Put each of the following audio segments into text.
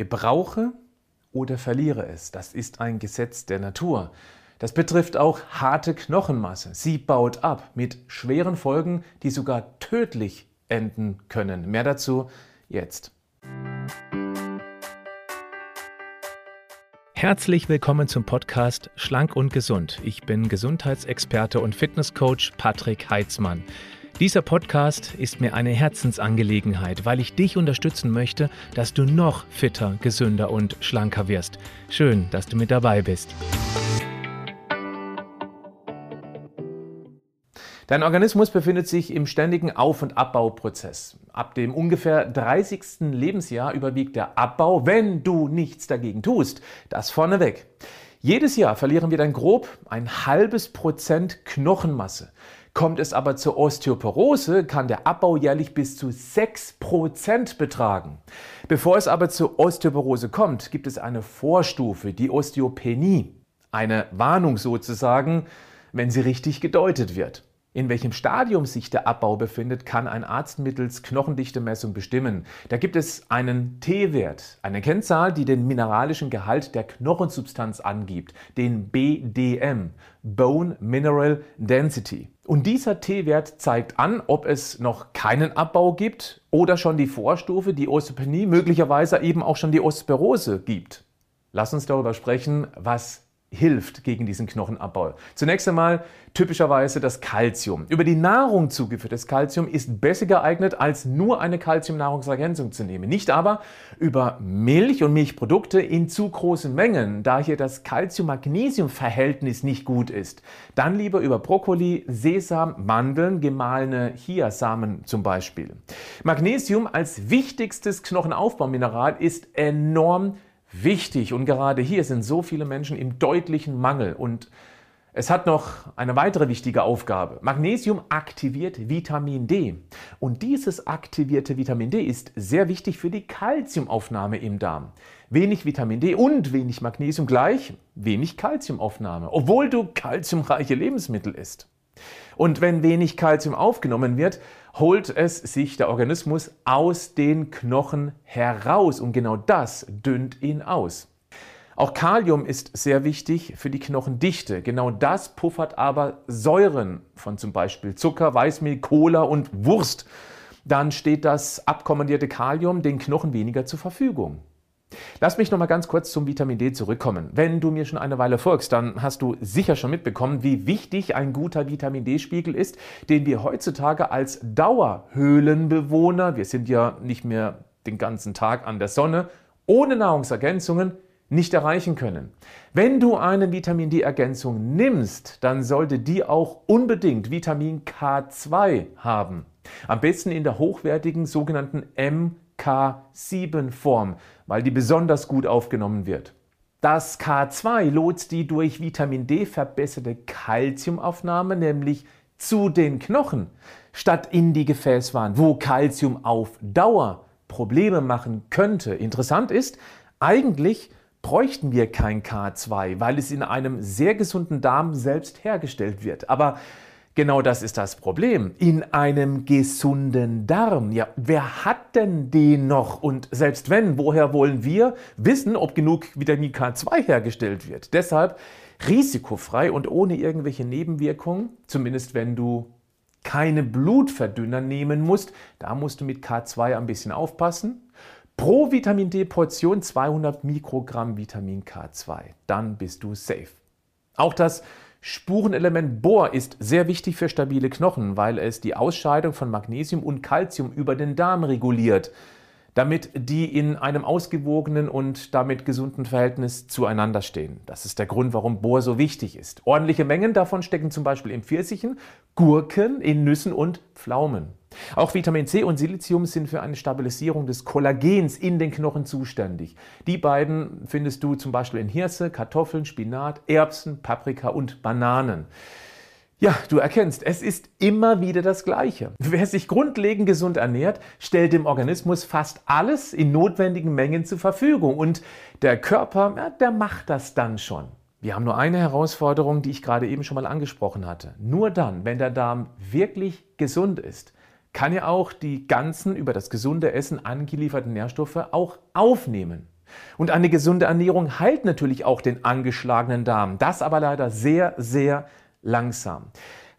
Gebrauche oder verliere es. Das ist ein Gesetz der Natur. Das betrifft auch harte Knochenmasse. Sie baut ab mit schweren Folgen, die sogar tödlich enden können. Mehr dazu jetzt. Herzlich willkommen zum Podcast Schlank und Gesund. Ich bin Gesundheitsexperte und Fitnesscoach Patrick Heitzmann. Dieser Podcast ist mir eine Herzensangelegenheit, weil ich dich unterstützen möchte, dass du noch fitter, gesünder und schlanker wirst. Schön, dass du mit dabei bist. Dein Organismus befindet sich im ständigen Auf- und Abbauprozess. Ab dem ungefähr 30. Lebensjahr überwiegt der Abbau, wenn du nichts dagegen tust. Das vorneweg. Jedes Jahr verlieren wir dann grob ein halbes Prozent Knochenmasse. Kommt es aber zur Osteoporose, kann der Abbau jährlich bis zu 6% betragen. Bevor es aber zur Osteoporose kommt, gibt es eine Vorstufe, die Osteopenie. Eine Warnung sozusagen, wenn sie richtig gedeutet wird. In welchem Stadium sich der Abbau befindet, kann ein Arzt mittels Knochendichtemessung bestimmen. Da gibt es einen T-Wert, eine Kennzahl, die den mineralischen Gehalt der Knochensubstanz angibt, den BDM, Bone Mineral Density. Und dieser T-Wert zeigt an, ob es noch keinen Abbau gibt oder schon die Vorstufe, die Osteopenie, möglicherweise eben auch schon die Osteoporose gibt. Lass uns darüber sprechen, was hilft gegen diesen Knochenabbau? Zunächst einmal typischerweise das Kalzium. Über die Nahrung zugeführtes Kalzium ist besser geeignet, als nur eine Kalziumnahrungsergänzung zu nehmen. Nicht aber über Milch und Milchprodukte in zu großen Mengen, da hier das Kalzium-Magnesium-Verhältnis nicht gut ist. Dann lieber über Brokkoli, Sesam, Mandeln, gemahlene Chiasamen zum Beispiel. Magnesium als wichtigstes Knochenaufbaumineral ist enorm wichtig und gerade hier sind so viele Menschen im deutlichen Mangel und es hat noch eine weitere wichtige Aufgabe. Magnesium aktiviert Vitamin D. Und dieses aktivierte Vitamin D ist sehr wichtig für die Kalziumaufnahme im Darm. Wenig Vitamin D und wenig Magnesium gleich wenig Kalziumaufnahme, obwohl du kalziumreiche Lebensmittel isst. Und wenn wenig Kalzium aufgenommen wird, holt es sich der Organismus aus den Knochen heraus und genau das dünnt ihn aus. Auch Kalium ist sehr wichtig für die Knochendichte. Genau das puffert aber Säuren von zum Beispiel Zucker, Weißmehl, Cola und Wurst. Dann steht das abkommandierte Kalium den Knochen weniger zur Verfügung. Lass mich noch mal ganz kurz zum Vitamin D zurückkommen. Wenn du mir schon eine Weile folgst, dann hast du sicher schon mitbekommen, wie wichtig ein guter Vitamin D-Spiegel ist, den wir heutzutage als Dauerhöhlenbewohner, wir sind ja nicht mehr den ganzen Tag an der Sonne, ohne Nahrungsergänzungen nicht erreichen können. Wenn du eine Vitamin D-Ergänzung nimmst, dann sollte die auch unbedingt Vitamin K2 haben. Am besten in der hochwertigen sogenannten MK7-Form weil die besonders gut aufgenommen wird. Das K2 lotst die durch Vitamin D verbesserte Kalziumaufnahme nämlich zu den Knochen statt in die Gefäßwand, wo Kalzium auf Dauer Probleme machen könnte. Interessant ist, eigentlich bräuchten wir kein K2, weil es in einem sehr gesunden Darm selbst hergestellt wird. Aber Genau das ist das Problem. In einem gesunden Darm. Ja, wer hat denn den noch? Und selbst wenn, woher wollen wir wissen, ob genug Vitamin K2 hergestellt wird? Deshalb risikofrei und ohne irgendwelche Nebenwirkungen, zumindest wenn du keine Blutverdünner nehmen musst, da musst du mit K2 ein bisschen aufpassen. Pro Vitamin D Portion 200 Mikrogramm Vitamin K2. Dann bist du safe. Auch das Spurenelement Bohr ist sehr wichtig für stabile Knochen, weil es die Ausscheidung von Magnesium und Calcium über den Darm reguliert, damit die in einem ausgewogenen und damit gesunden Verhältnis zueinander stehen. Das ist der Grund, warum Bohr so wichtig ist. Ordentliche Mengen davon stecken zum Beispiel in Pfirsichen, Gurken, in Nüssen und Pflaumen. Auch Vitamin C und Silizium sind für eine Stabilisierung des Kollagens in den Knochen zuständig. Die beiden findest du zum Beispiel in Hirse, Kartoffeln, Spinat, Erbsen, Paprika und Bananen. Ja, du erkennst, es ist immer wieder das Gleiche. Wer sich grundlegend gesund ernährt, stellt dem Organismus fast alles in notwendigen Mengen zur Verfügung. Und der Körper, ja, der macht das dann schon. Wir haben nur eine Herausforderung, die ich gerade eben schon mal angesprochen hatte. Nur dann, wenn der Darm wirklich gesund ist, kann er auch die ganzen über das gesunde Essen angelieferten Nährstoffe auch aufnehmen. Und eine gesunde Ernährung heilt natürlich auch den angeschlagenen Darm. Das aber leider sehr, sehr langsam.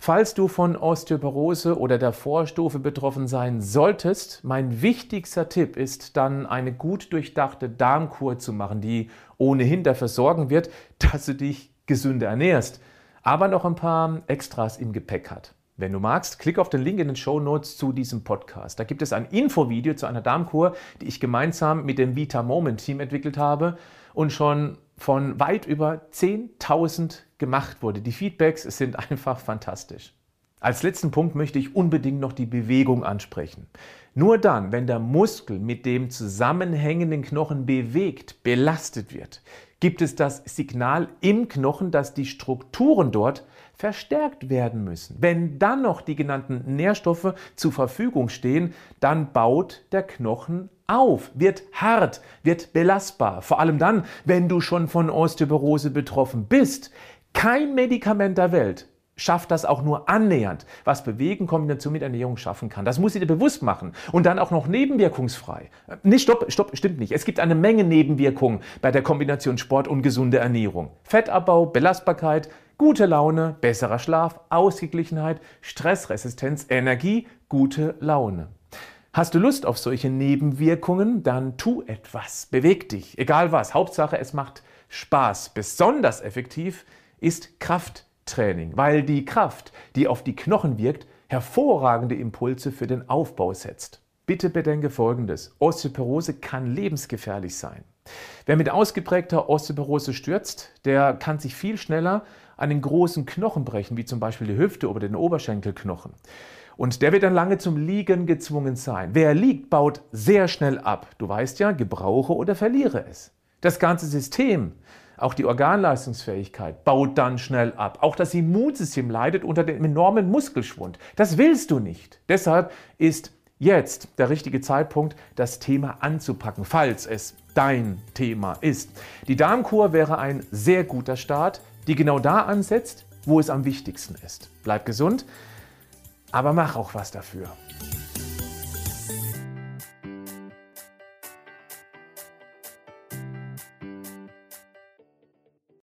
Falls du von Osteoporose oder der Vorstufe betroffen sein solltest, mein wichtigster Tipp ist dann eine gut durchdachte Darmkur zu machen, die ohnehin dafür sorgen wird, dass du dich gesünder ernährst, aber noch ein paar Extras im Gepäck hat. Wenn du magst, klick auf den Link in den Show Notes zu diesem Podcast. Da gibt es ein Infovideo zu einer Darmkur, die ich gemeinsam mit dem Vita Moment Team entwickelt habe und schon von weit über 10.000 gemacht wurde. Die Feedbacks sind einfach fantastisch. Als letzten Punkt möchte ich unbedingt noch die Bewegung ansprechen. Nur dann, wenn der Muskel mit dem zusammenhängenden Knochen bewegt, belastet wird, gibt es das Signal im Knochen, dass die Strukturen dort verstärkt werden müssen. Wenn dann noch die genannten Nährstoffe zur Verfügung stehen, dann baut der Knochen auf, wird hart, wird belastbar. Vor allem dann, wenn du schon von Osteoporose betroffen bist. Kein Medikament der Welt schafft das auch nur annähernd, was Bewegen Kombination mit Ernährung schaffen kann. Das muss dir bewusst machen und dann auch noch nebenwirkungsfrei. Nicht, stopp, stopp, stimmt nicht. Es gibt eine Menge Nebenwirkungen bei der Kombination Sport und gesunde Ernährung. Fettabbau, Belastbarkeit, gute Laune, besserer Schlaf, Ausgeglichenheit, Stressresistenz, Energie, gute Laune. Hast du Lust auf solche Nebenwirkungen? Dann tu etwas, beweg dich, egal was. Hauptsache, es macht Spaß. Besonders effektiv ist Kraft Training, weil die Kraft, die auf die Knochen wirkt, hervorragende Impulse für den Aufbau setzt. Bitte bedenke Folgendes. Osteoporose kann lebensgefährlich sein. Wer mit ausgeprägter Osteoporose stürzt, der kann sich viel schneller einen großen Knochen brechen, wie zum Beispiel die Hüfte oder den Oberschenkelknochen. Und der wird dann lange zum Liegen gezwungen sein. Wer liegt, baut sehr schnell ab. Du weißt ja, gebrauche oder verliere es. Das ganze System auch die Organleistungsfähigkeit baut dann schnell ab. Auch das Immunsystem leidet unter dem enormen Muskelschwund. Das willst du nicht. Deshalb ist jetzt der richtige Zeitpunkt, das Thema anzupacken, falls es dein Thema ist. Die Darmkur wäre ein sehr guter Start, die genau da ansetzt, wo es am wichtigsten ist. Bleib gesund, aber mach auch was dafür.